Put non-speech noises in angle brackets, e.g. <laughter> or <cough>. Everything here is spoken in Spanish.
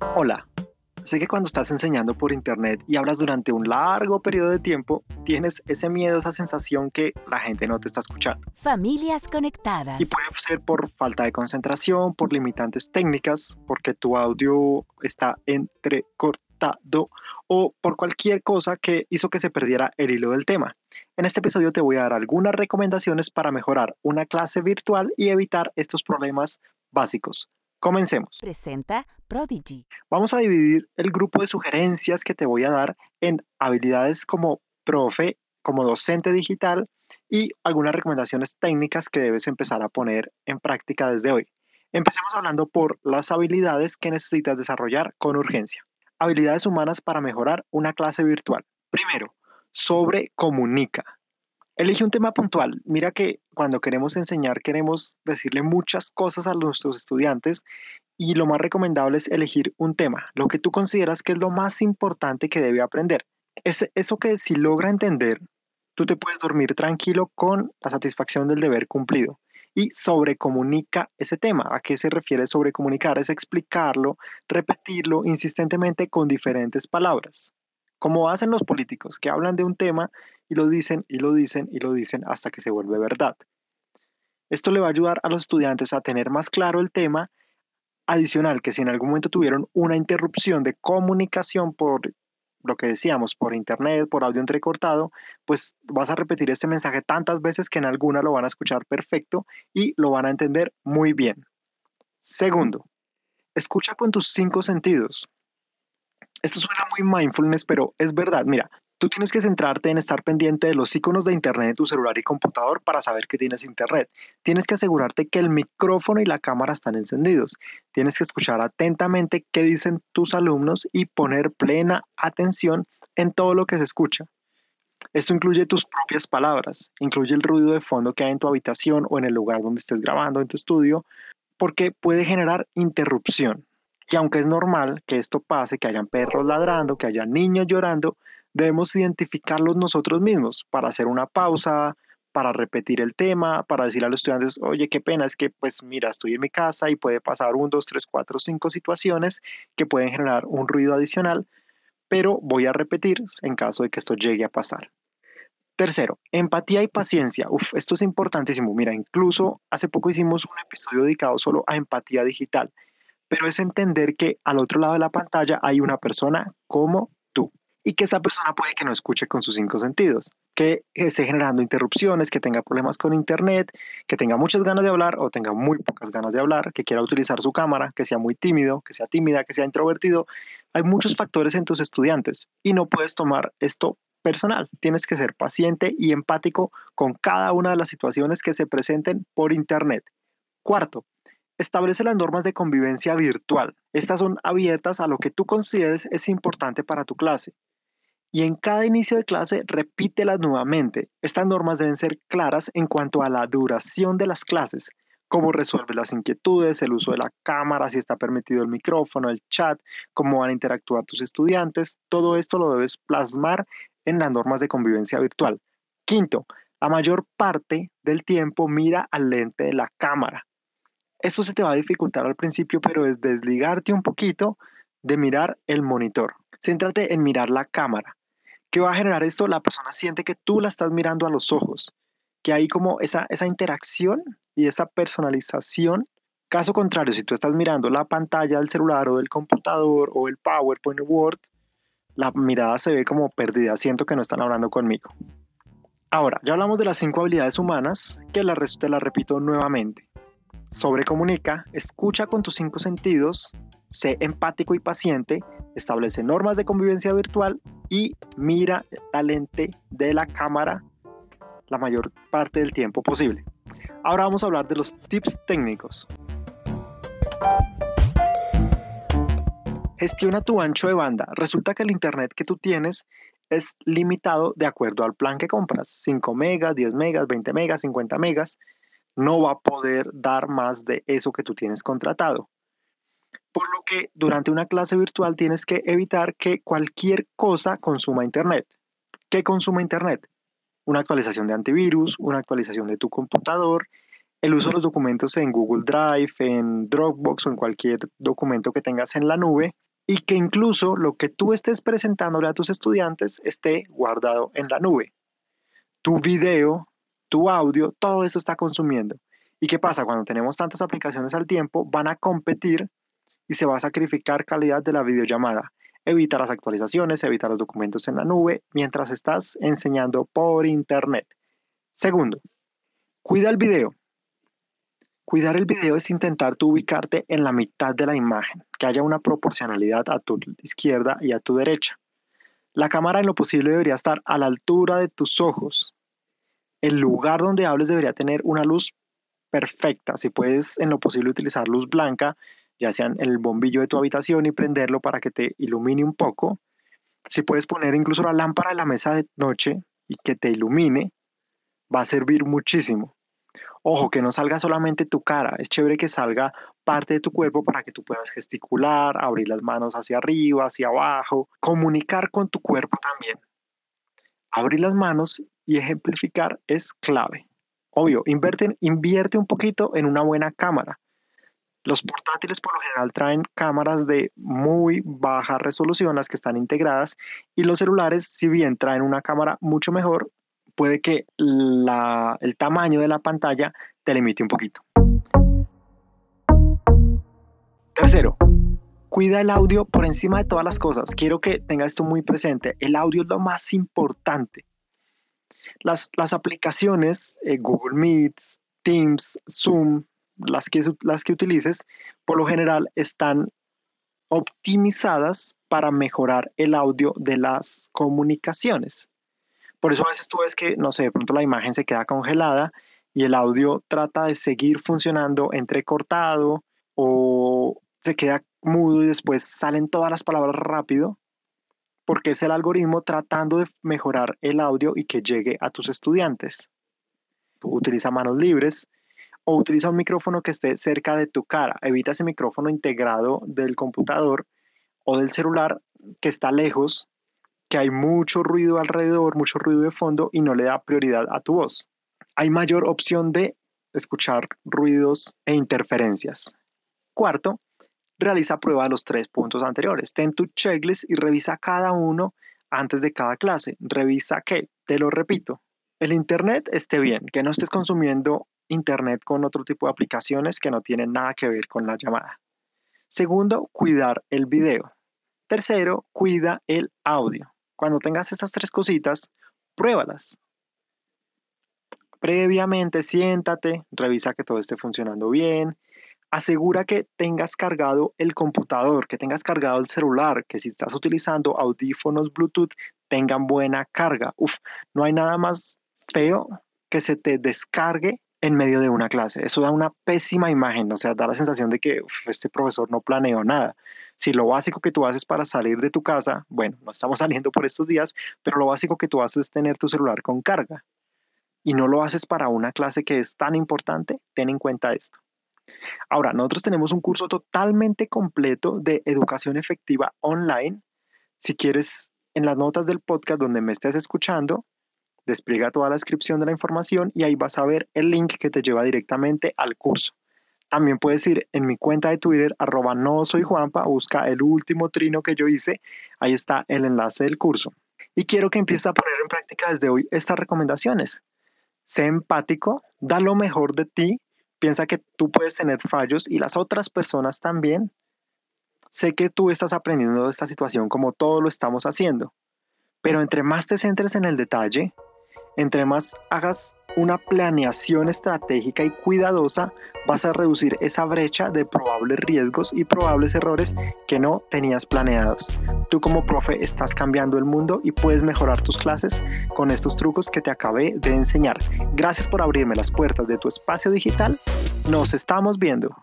Hola, sé que cuando estás enseñando por internet y hablas durante un largo periodo de tiempo, tienes ese miedo, esa sensación que la gente no te está escuchando. Familias conectadas. Y puede ser por falta de concentración, por limitantes técnicas, porque tu audio está entrecortado o por cualquier cosa que hizo que se perdiera el hilo del tema. En este episodio te voy a dar algunas recomendaciones para mejorar una clase virtual y evitar estos problemas básicos. Comencemos. Presenta Prodigy. Vamos a dividir el grupo de sugerencias que te voy a dar en habilidades como profe, como docente digital y algunas recomendaciones técnicas que debes empezar a poner en práctica desde hoy. Empecemos hablando por las habilidades que necesitas desarrollar con urgencia. Habilidades humanas para mejorar una clase virtual. Primero, sobre comunica. Elige un tema puntual. Mira que cuando queremos enseñar queremos decirle muchas cosas a nuestros estudiantes y lo más recomendable es elegir un tema, lo que tú consideras que es lo más importante que debe aprender. Es eso que si logra entender, tú te puedes dormir tranquilo con la satisfacción del deber cumplido. Y sobrecomunica ese tema. ¿A qué se refiere sobrecomunicar? Es explicarlo, repetirlo insistentemente con diferentes palabras como hacen los políticos, que hablan de un tema y lo dicen y lo dicen y lo dicen hasta que se vuelve verdad. Esto le va a ayudar a los estudiantes a tener más claro el tema. Adicional, que si en algún momento tuvieron una interrupción de comunicación por lo que decíamos, por internet, por audio entrecortado, pues vas a repetir este mensaje tantas veces que en alguna lo van a escuchar perfecto y lo van a entender muy bien. Segundo, escucha con tus cinco sentidos. Esto suena muy mindfulness, pero es verdad. Mira, tú tienes que centrarte en estar pendiente de los iconos de Internet en tu celular y computador para saber que tienes Internet. Tienes que asegurarte que el micrófono y la cámara están encendidos. Tienes que escuchar atentamente qué dicen tus alumnos y poner plena atención en todo lo que se escucha. Esto incluye tus propias palabras, incluye el ruido de fondo que hay en tu habitación o en el lugar donde estés grabando en tu estudio, porque puede generar interrupción. Y aunque es normal que esto pase, que hayan perros ladrando, que haya niños llorando, debemos identificarlos nosotros mismos para hacer una pausa, para repetir el tema, para decir a los estudiantes, oye, qué pena, es que pues mira, estoy en mi casa y puede pasar un, dos, tres, cuatro, cinco situaciones que pueden generar un ruido adicional, pero voy a repetir en caso de que esto llegue a pasar. Tercero, empatía y paciencia. Uf, esto es importantísimo. Mira, incluso hace poco hicimos un episodio dedicado solo a empatía digital pero es entender que al otro lado de la pantalla hay una persona como tú y que esa persona puede que no escuche con sus cinco sentidos, que esté generando interrupciones, que tenga problemas con internet, que tenga muchas ganas de hablar o tenga muy pocas ganas de hablar, que quiera utilizar su cámara, que sea muy tímido, que sea tímida, que sea introvertido. Hay muchos factores en tus estudiantes y no puedes tomar esto personal. Tienes que ser paciente y empático con cada una de las situaciones que se presenten por internet. Cuarto, Establece las normas de convivencia virtual. Estas son abiertas a lo que tú consideres es importante para tu clase. Y en cada inicio de clase repítelas nuevamente. Estas normas deben ser claras en cuanto a la duración de las clases, cómo resuelves las inquietudes, el uso de la cámara, si está permitido el micrófono, el chat, cómo van a interactuar tus estudiantes. Todo esto lo debes plasmar en las normas de convivencia virtual. Quinto, la mayor parte del tiempo mira al lente de la cámara. Esto se te va a dificultar al principio, pero es desligarte un poquito de mirar el monitor. Céntrate en mirar la cámara. ¿Qué va a generar esto? La persona siente que tú la estás mirando a los ojos, que hay como esa, esa interacción y esa personalización. Caso contrario, si tú estás mirando la pantalla del celular o del computador o el PowerPoint o Word, la mirada se ve como perdida, siento que no están hablando conmigo. Ahora, ya hablamos de las cinco habilidades humanas, que la, te las repito nuevamente sobrecomunica, escucha con tus cinco sentidos, sé empático y paciente, establece normas de convivencia virtual y mira la lente de la cámara la mayor parte del tiempo posible. Ahora vamos a hablar de los tips técnicos. Gestiona tu ancho de banda. Resulta que el internet que tú tienes es limitado de acuerdo al plan que compras. 5 megas, 10 megas, 20 megas, 50 megas no va a poder dar más de eso que tú tienes contratado. Por lo que durante una clase virtual tienes que evitar que cualquier cosa consuma Internet. ¿Qué consuma Internet? Una actualización de antivirus, una actualización de tu computador, el uso de los documentos en Google Drive, en Dropbox o en cualquier documento que tengas en la nube, y que incluso lo que tú estés presentándole a tus estudiantes esté guardado en la nube. Tu video, tu audio, todo esto está consumiendo. ¿Y qué pasa? Cuando tenemos tantas aplicaciones al tiempo, van a competir y se va a sacrificar calidad de la videollamada. Evita las actualizaciones, evita los documentos en la nube mientras estás enseñando por internet. Segundo, cuida el video. Cuidar el video es intentar ubicarte en la mitad de la imagen, que haya una proporcionalidad a tu izquierda y a tu derecha. La cámara en lo posible debería estar a la altura de tus ojos. El lugar donde hables debería tener una luz perfecta. Si puedes en lo posible utilizar luz blanca, ya sea en el bombillo de tu habitación y prenderlo para que te ilumine un poco. Si puedes poner incluso la lámpara en la mesa de noche y que te ilumine, va a servir muchísimo. Ojo, que no salga solamente tu cara, es chévere que salga parte de tu cuerpo para que tú puedas gesticular, abrir las manos hacia arriba, hacia abajo, comunicar con tu cuerpo también. Abrir las manos y ejemplificar es clave. Obvio, invierte, invierte un poquito en una buena cámara. Los portátiles por lo general traen cámaras de muy baja resolución, las que están integradas, y los celulares, si bien traen una cámara mucho mejor, puede que el tamaño de la pantalla te limite un poquito. Tercero, cuida el audio por encima de todas las cosas. Quiero que tenga esto muy presente. El audio es lo más importante. Las, aplicaciones, eh, Google Meets, Teams, Zoom, las que, las que utilices, por lo general están optimizadas para mejorar el audio de las comunicaciones. Por eso a veces tú ves que, no sé, de pronto la imagen se queda congelada y el audio trata de seguir funcionando entrecortado o se queda mudo y después salen todas las palabras rápido, porque es el algoritmo tratando de mejorar el audio y que llegue a tus estudiantes. utiliza manos libres o utiliza un micrófono que esté cerca de tu cara. Evita ese micrófono integrado del computador o del celular que está lejos que hay mucho ruido alrededor, mucho ruido de fondo y no le da prioridad a tu voz. Hay mayor opción de escuchar ruidos e interferencias. Cuarto, realiza prueba de los tres puntos anteriores. Ten tu checklist y revisa cada uno antes de cada clase. Revisa que, te lo repito, el Internet esté bien, que no estés consumiendo Internet con otro tipo de aplicaciones que no tienen nada que ver con la llamada. Segundo, cuidar el video. Tercero, cuida el audio. Cuando tengas estas tres cositas, pruébalas. Previamente, siéntate, revisa que todo esté funcionando bien. Asegura que tengas cargado el computador, que tengas cargado el celular, que si estás utilizando audífonos Bluetooth tengan buena carga. Uf, no hay nada más feo que se te descargue en medio de una clase. Eso da una pésima imagen, o sea, da la sensación de que este profesor no planeó nada. Si lo básico que tú haces para salir de tu casa, bueno, no estamos <laughs> saliendo por estos días, pero lo básico que tú haces es tener tu celular con carga y no lo haces para una clase que es tan importante, ten en cuenta esto. Ahora, nosotros tenemos un curso totalmente completo de educación efectiva online. Si quieres, en las notas del podcast donde me estés escuchando, despliega toda la descripción de la información y ahí vas a ver el link que te lleva directamente al curso. También puedes ir en mi cuenta de Twitter, arroba no soy Juanpa, busca el último trino que yo hice, ahí está el enlace del curso. Y quiero que empieces a poner en práctica desde hoy estas recomendaciones. Sé empático, da lo mejor de ti, piensa que tú puedes tener fallos y las otras personas también. Sé que tú estás aprendiendo de esta situación como todos lo estamos haciendo, pero entre más te centres en el detalle, entre más hagas una planeación estratégica y cuidadosa, vas a reducir esa brecha de probables riesgos y probables errores que no tenías planeados. Tú como profe estás cambiando el mundo y puedes mejorar tus clases con estos trucos que te acabé de enseñar. Gracias por abrirme las puertas de tu espacio digital. Nos estamos viendo.